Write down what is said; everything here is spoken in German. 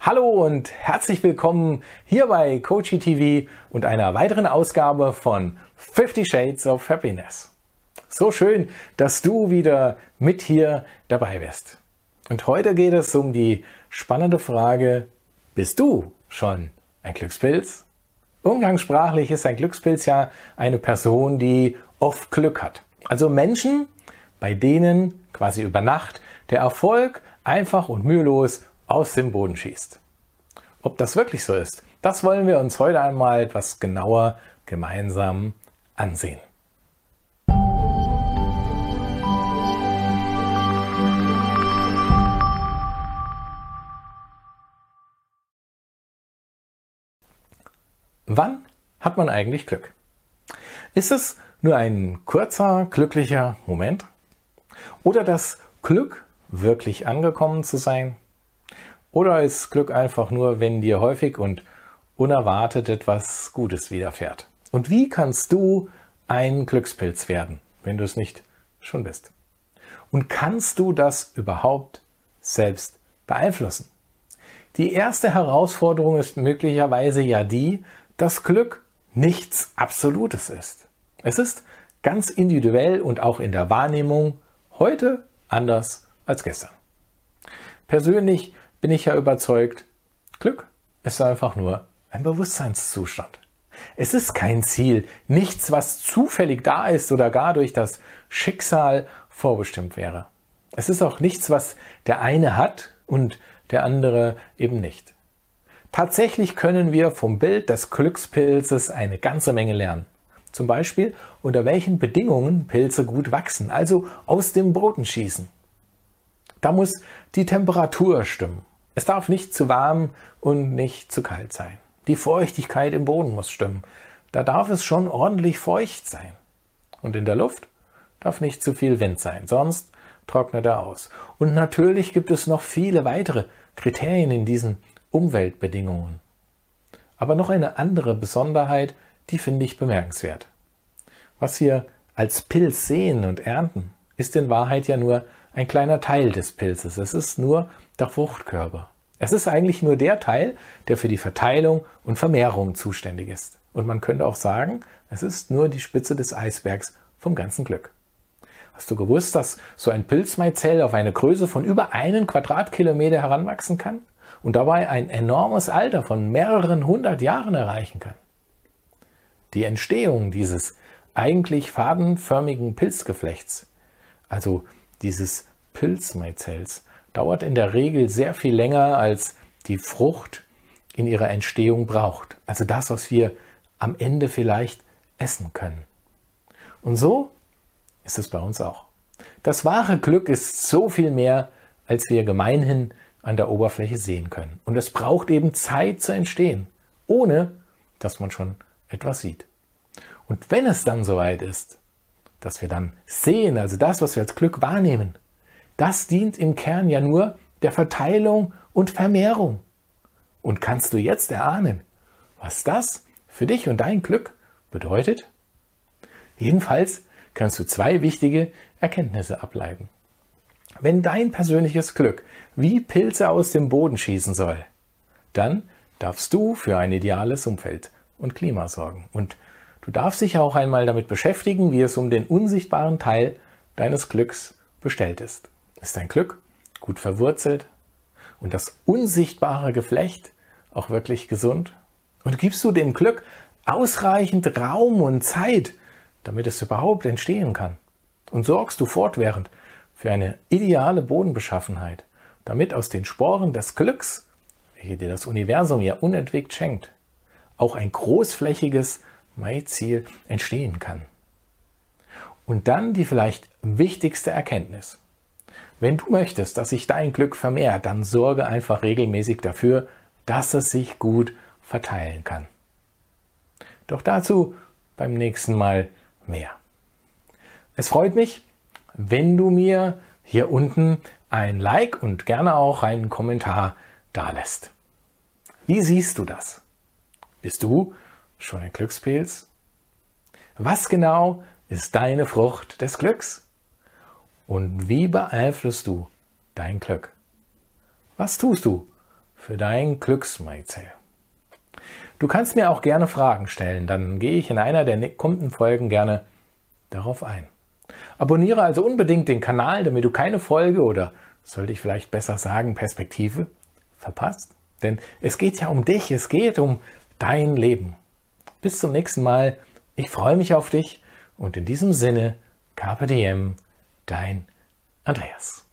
Hallo und herzlich willkommen hier bei Coachy TV und einer weiteren Ausgabe von 50 Shades of Happiness. So schön, dass du wieder mit hier dabei bist. Und heute geht es um die spannende Frage, bist du schon ein Glückspilz? Umgangssprachlich ist ein Glückspilz ja eine Person, die oft Glück hat. Also Menschen, bei denen quasi über Nacht der Erfolg einfach und mühelos aus dem Boden schießt. Ob das wirklich so ist, das wollen wir uns heute einmal etwas genauer gemeinsam ansehen. Wann hat man eigentlich Glück? Ist es nur ein kurzer, glücklicher Moment? Oder das Glück wirklich angekommen zu sein? Oder ist Glück einfach nur, wenn dir häufig und unerwartet etwas Gutes widerfährt? Und wie kannst du ein Glückspilz werden, wenn du es nicht schon bist? Und kannst du das überhaupt selbst beeinflussen? Die erste Herausforderung ist möglicherweise ja die, dass Glück nichts Absolutes ist. Es ist ganz individuell und auch in der Wahrnehmung heute anders als gestern. Persönlich bin ich ja überzeugt, Glück ist einfach nur ein Bewusstseinszustand. Es ist kein Ziel, nichts, was zufällig da ist oder gar durch das Schicksal vorbestimmt wäre. Es ist auch nichts, was der eine hat und der andere eben nicht. Tatsächlich können wir vom Bild des Glückspilzes eine ganze Menge lernen. Zum Beispiel, unter welchen Bedingungen Pilze gut wachsen, also aus dem Boden schießen. Da muss die Temperatur stimmen. Es darf nicht zu warm und nicht zu kalt sein. Die Feuchtigkeit im Boden muss stimmen. Da darf es schon ordentlich feucht sein. Und in der Luft darf nicht zu viel Wind sein, sonst trocknet er aus. Und natürlich gibt es noch viele weitere Kriterien in diesen Umweltbedingungen. Aber noch eine andere Besonderheit, die finde ich bemerkenswert. Was wir als Pilz sehen und ernten, ist in Wahrheit ja nur ein kleiner Teil des Pilzes. Es ist nur der Fruchtkörper. Es ist eigentlich nur der Teil, der für die Verteilung und Vermehrung zuständig ist. Und man könnte auch sagen, es ist nur die Spitze des Eisbergs vom ganzen Glück. Hast du gewusst, dass so ein Pilzmaizell auf eine Größe von über einen Quadratkilometer heranwachsen kann und dabei ein enormes Alter von mehreren hundert Jahren erreichen kann? Die Entstehung dieses eigentlich fadenförmigen Pilzgeflechts, also dieses Pilzmaizells, dauert in der Regel sehr viel länger, als die Frucht in ihrer Entstehung braucht. Also das, was wir am Ende vielleicht essen können. Und so ist es bei uns auch. Das wahre Glück ist so viel mehr, als wir gemeinhin an der Oberfläche sehen können. Und es braucht eben Zeit zu entstehen, ohne dass man schon etwas sieht. Und wenn es dann soweit ist, dass wir dann sehen, also das, was wir als Glück wahrnehmen, das dient im Kern ja nur der Verteilung und Vermehrung. Und kannst du jetzt erahnen, was das für dich und dein Glück bedeutet? Jedenfalls kannst du zwei wichtige Erkenntnisse ableiten. Wenn dein persönliches Glück wie Pilze aus dem Boden schießen soll, dann darfst du für ein ideales Umfeld und Klima sorgen. Und du darfst dich auch einmal damit beschäftigen, wie es um den unsichtbaren Teil deines Glücks bestellt ist. Ist dein Glück gut verwurzelt und das unsichtbare Geflecht auch wirklich gesund? Und gibst du dem Glück ausreichend Raum und Zeit, damit es überhaupt entstehen kann? Und sorgst du fortwährend für eine ideale Bodenbeschaffenheit, damit aus den Sporen des Glücks, welche dir das Universum ja unentwegt schenkt, auch ein großflächiges Maiziel entstehen kann. Und dann die vielleicht wichtigste Erkenntnis. Wenn du möchtest, dass sich dein Glück vermehrt, dann sorge einfach regelmäßig dafür, dass es sich gut verteilen kann. Doch dazu beim nächsten Mal mehr. Es freut mich, wenn du mir hier unten ein Like und gerne auch einen Kommentar dalässt. Wie siehst du das? Bist du schon ein Glückspilz? Was genau ist deine Frucht des Glücks? Und wie beeinflusst du dein Glück? Was tust du für dein Glücksmeizel. Du kannst mir auch gerne Fragen stellen, dann gehe ich in einer der kommenden Folgen gerne darauf ein. Abonniere also unbedingt den Kanal, damit du keine Folge oder sollte ich vielleicht besser sagen Perspektive verpasst. Denn es geht ja um dich, es geht um dein Leben. Bis zum nächsten Mal. Ich freue mich auf dich und in diesem Sinne, Diem, dein Andreas.